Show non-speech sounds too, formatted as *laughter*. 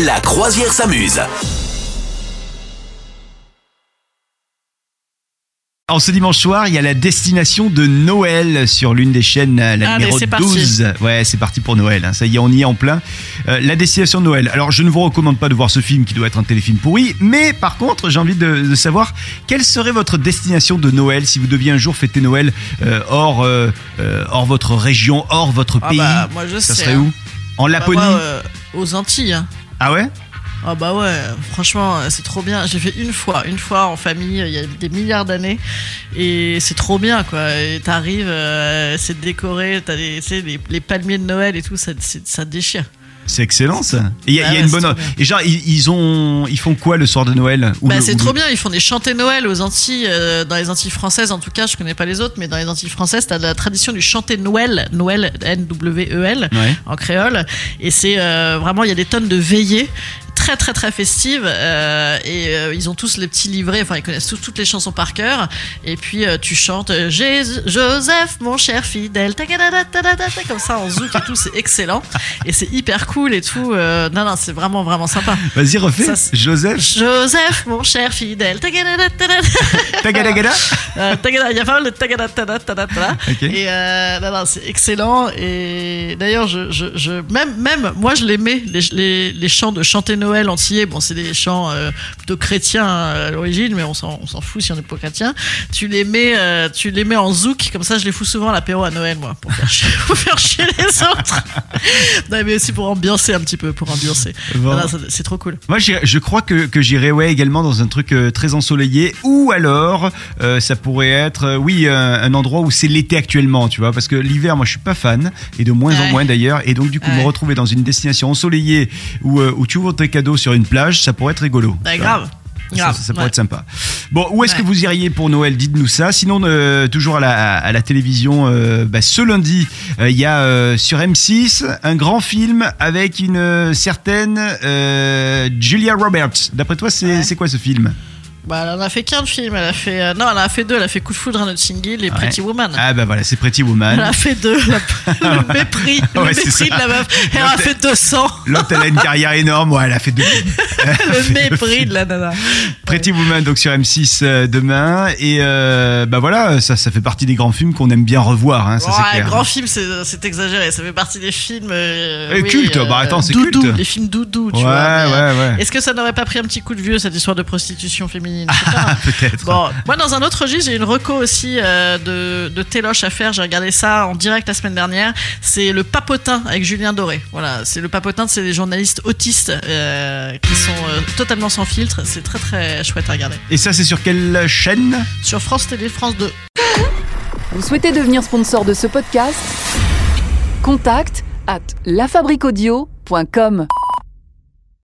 La croisière s'amuse. En ce dimanche soir, il y a la destination de Noël sur l'une des chaînes, la Allez, numéro c'est parti. 12. Ouais, c'est parti pour Noël. hein. Ça y est, on y est en plein. Euh, la destination de Noël. Alors, je ne vous recommande pas de voir ce film qui doit être un téléfilm pourri, mais par contre, j'ai envie de, de savoir quelle serait votre destination de Noël si vous deviez un jour fêter Noël euh, hors, euh, euh, hors votre région, hors votre Ah pays. bah, moi je ça sais. serait hein. où En Bah, Laponie moi, euh, Aux Antilles. hein. Ah ouais? Ah bah ouais, franchement, c'est trop bien. J'ai fait une fois, une fois en famille, il y a des milliards d'années, et c'est trop bien, quoi. T'arrives, euh, c'est décoré, t'as les, palmiers de Noël et tout, ça, ça déchire. C'est excellent ça. Et il y a, Ah il y a ouais, une bonne. Et genre, ils, ils ont, ils font quoi le soir de Noël Bah, le- c'est trop bien, ils font des chantés Noël aux Antilles, euh, dans les Antilles françaises en tout cas, je connais pas les autres, mais dans les Antilles françaises, t'as la tradition du chanté Noël, Noël, N-W-E-L, Ouais. en créole, et c'est euh, vraiment, il y a des tonnes de veillées très très très festives euh, et euh, ils ont tous les petits livrets enfin ils connaissent tous toutes les chansons par cœur et puis euh, tu chantes euh, Jésus- Joseph mon cher fidèle comme ça en zouk et tout c'est excellent et c'est hyper cool et tout euh, non non c'est vraiment vraiment sympa Vas-y, refais. Ça, Joseph. Joseph, mon cher fidèle. *laughs* Euh, tagada- Il y a pas mal de tagadadadadadada. Ok. Et non, non, c'est excellent. Et d'ailleurs, je, je, je, même, même moi, je mets, les, les, les chants de chanter Noël entier. Bon, c'est des chants euh, plutôt chrétiens euh, à l'origine, mais on s'en, on s'en fout si on n'est pas chrétien. Tu les mets, euh, tu les mets en zouk, comme ça, je les fous souvent à l'apéro à Noël, moi, pour faire chier, *laughs* pour faire chier les autres. *laughs* non, mais aussi pour ambiancer un petit peu, pour ambiancer. Bon. Ça- c'est trop cool. Moi, je crois que, que j'irais ouais, également dans un truc euh, très ensoleillé, ou alors euh, ça pourrait être, oui, un, un endroit où c'est l'été actuellement, tu vois, parce que l'hiver, moi, je suis pas fan, et de moins en moins d'ailleurs, et donc du coup, me retrouver dans une destination ensoleillée où, où tu ouvres tes cadeaux sur une plage, ça pourrait être rigolo. Bah, tu vois. grave. Ça, pourrait ouais. être sympa. Bon, où est-ce que Ouais. vous iriez pour Noël? Dites-nous ça. Sinon, euh, toujours à la, à la télévision, euh, bah, ce lundi, euh, il y a sur M6 un grand film avec une certaine Julia Roberts. D'après toi, c'est Ouais. c'est quoi ce film? Bah, elle en a fait qu'un de film. Elle a fait, euh, non, elle en a fait deux. Elle a fait Coup de foudre à Notting Hill et Pretty Woman. Ah bah voilà, c'est Pretty Elle Woman. a fait deux. La- *laughs* le mépris, le Ouais, c'est mépris ça. de la meuf. Elle en a fait 200. L'autre, elle a une carrière énorme. Ouais, elle a fait deux. *laughs* Elle a Le deux mépris films. de la nana. Pretty Woman donc sur M6 euh, demain et euh, bah voilà ça ça fait partie des grands films qu'on aime bien revoir hein, ça c'est Ouais, clair. grand film, c'est c'est exagéré. Ça fait partie des films. euh, culte, bah, attends, c'est doudou, culte. Les films doudou, tu Ouais, vois. mais, euh, ouais, ouais. Est-ce que ça n'aurait pas pris un petit coup de vieux cette histoire de prostitution féminine *laughs* Pas. Peut-être. Bon, moi dans un autre registre, j'ai une reco aussi euh, de, de Téloche à faire. J'ai regardé ça en direct la semaine dernière. C'est le papotin avec Julien Doré. Voilà, c'est le papotin, c'est des journalistes autistes euh, qui sont euh, totalement sans filtre. C'est très très chouette à regarder. Et ça c'est sur quelle chaîne? Sur France Télé, France 2. Vous souhaitez devenir sponsor de ce podcast? Contact à lafabriquaudio.com.